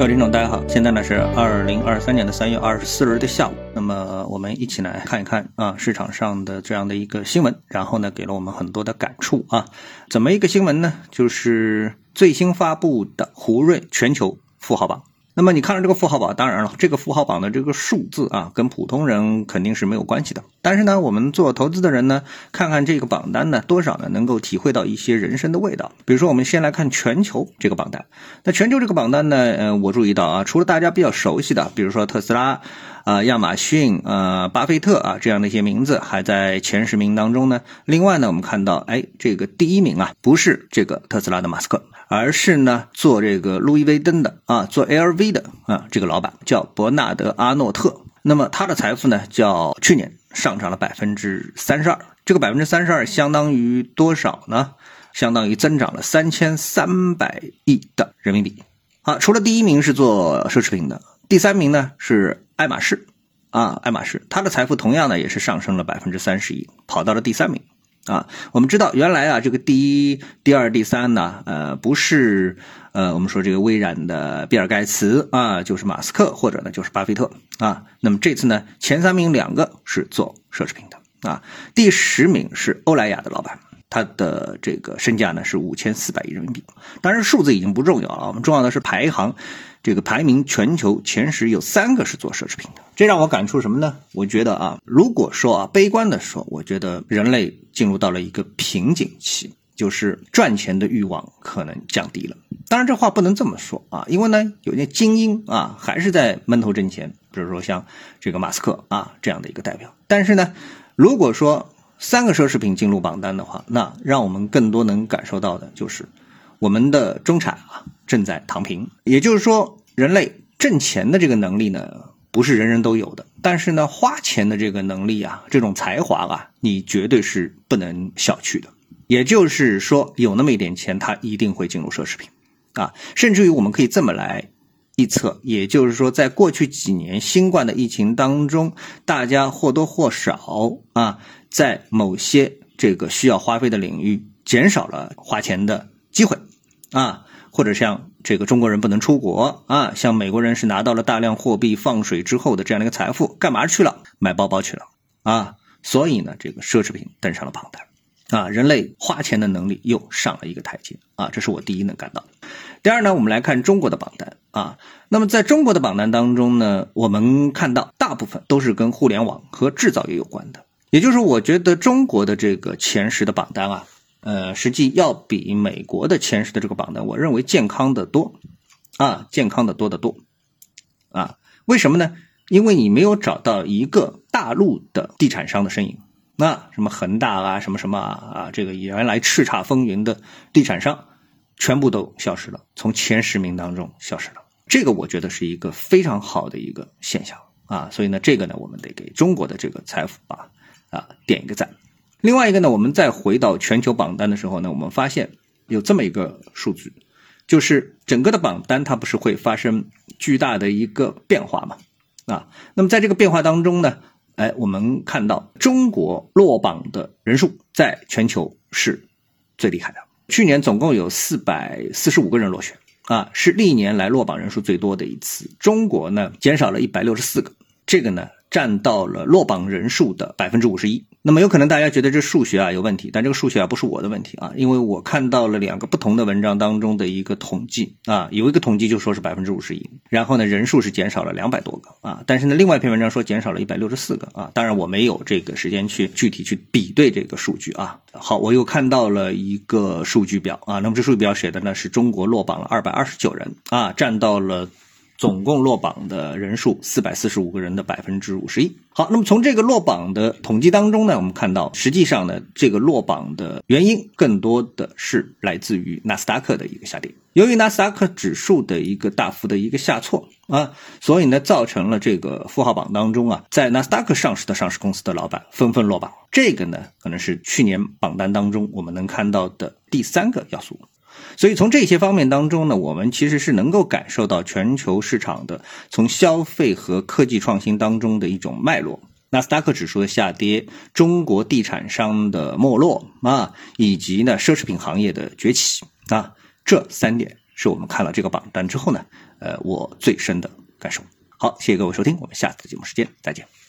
各位听众，大家好，现在呢是二零二三年的三月二十四日的下午，那么我们一起来看一看啊市场上的这样的一个新闻，然后呢给了我们很多的感触啊。怎么一个新闻呢？就是最新发布的胡润全球富豪榜。那么你看了这个富豪榜，当然了，这个富豪榜的这个数字啊，跟普通人肯定是没有关系的。但是呢，我们做投资的人呢，看看这个榜单呢，多少呢能够体会到一些人生的味道。比如说，我们先来看全球这个榜单。那全球这个榜单呢，呃，我注意到啊，除了大家比较熟悉的，比如说特斯拉。啊，亚马逊、呃，巴菲特啊，这样的一些名字还在前十名当中呢。另外呢，我们看到，哎，这个第一名啊，不是这个特斯拉的马斯克，而是呢做这个路易威登的啊，做 LV 的啊，这个老板叫伯纳德阿诺特。那么他的财富呢，较去年上涨了百分之三十二。这个百分之三十二相当于多少呢？相当于增长了三千三百亿的人民币。好，除了第一名是做奢侈品的。第三名呢是爱马仕，啊，爱马仕，它的财富同样呢也是上升了百分之三十一，跑到了第三名，啊，我们知道原来啊这个第一、第二、第三呢，呃，不是呃我们说这个微软的比尔盖茨啊，就是马斯克或者呢就是巴菲特啊，那么这次呢前三名两个是做奢侈品的啊，第十名是欧莱雅的老板。它的这个身价呢是五千四百亿人民币，当然数字已经不重要了，我们重要的是排行，这个排名全球前十有三个是做奢侈品的，这让我感触什么呢？我觉得啊，如果说啊悲观的说，我觉得人类进入到了一个瓶颈期，就是赚钱的欲望可能降低了。当然这话不能这么说啊，因为呢有些精英啊还是在闷头挣钱，比如说像这个马斯克啊这样的一个代表。但是呢，如果说三个奢侈品进入榜单的话，那让我们更多能感受到的就是，我们的中产啊正在躺平。也就是说，人类挣钱的这个能力呢，不是人人都有的。但是呢，花钱的这个能力啊，这种才华啊，你绝对是不能小觑的。也就是说，有那么一点钱，他一定会进入奢侈品，啊，甚至于我们可以这么来预测，也就是说，在过去几年新冠的疫情当中，大家或多或少啊。在某些这个需要花费的领域，减少了花钱的机会，啊，或者像这个中国人不能出国啊，像美国人是拿到了大量货币放水之后的这样的一个财富，干嘛去了？买包包去了啊，所以呢，这个奢侈品登上了榜单，啊，人类花钱的能力又上了一个台阶啊，这是我第一能感到。第二呢，我们来看中国的榜单啊，那么在中国的榜单当中呢，我们看到大部分都是跟互联网和制造业有关的。也就是我觉得中国的这个前十的榜单啊，呃，实际要比美国的前十的这个榜单，我认为健康的多，啊，健康的多得多，啊，为什么呢？因为你没有找到一个大陆的地产商的身影，那什么恒大啊，什么什么啊，这个原来叱咤风云的地产商，全部都消失了，从前十名当中消失了，这个我觉得是一个非常好的一个现象啊，所以呢，这个呢，我们得给中国的这个财富吧。啊，点一个赞。另外一个呢，我们再回到全球榜单的时候呢，我们发现有这么一个数据，就是整个的榜单它不是会发生巨大的一个变化嘛？啊，那么在这个变化当中呢，哎，我们看到中国落榜的人数在全球是最厉害的。去年总共有四百四十五个人落选，啊，是历年来落榜人数最多的一次。中国呢，减少了一百六十四个，这个呢。占到了落榜人数的百分之五十一。那么有可能大家觉得这数学啊有问题，但这个数学啊不是我的问题啊，因为我看到了两个不同的文章当中的一个统计啊，有一个统计就说是百分之五十一，然后呢人数是减少了两百多个啊，但是呢另外一篇文章说减少了一百六十四个啊，当然我没有这个时间去具体去比对这个数据啊。好，我又看到了一个数据表啊，那么这数据表写的呢是中国落榜了二百二十九人啊，占到了。总共落榜的人数四百四十五个人的百分之五十一。好，那么从这个落榜的统计当中呢，我们看到，实际上呢，这个落榜的原因更多的是来自于纳斯达克的一个下跌。由于纳斯达克指数的一个大幅的一个下挫啊，所以呢，造成了这个富豪榜当中啊，在纳斯达克上市的上市公司的老板纷纷落榜。这个呢，可能是去年榜单当中我们能看到的第三个要素。所以从这些方面当中呢，我们其实是能够感受到全球市场的从消费和科技创新当中的一种脉络。纳斯达克指数的下跌，中国地产商的没落啊，以及呢奢侈品行业的崛起啊，这三点是我们看了这个榜单之后呢，呃，我最深的感受。好，谢谢各位收听，我们下次节目时间再见。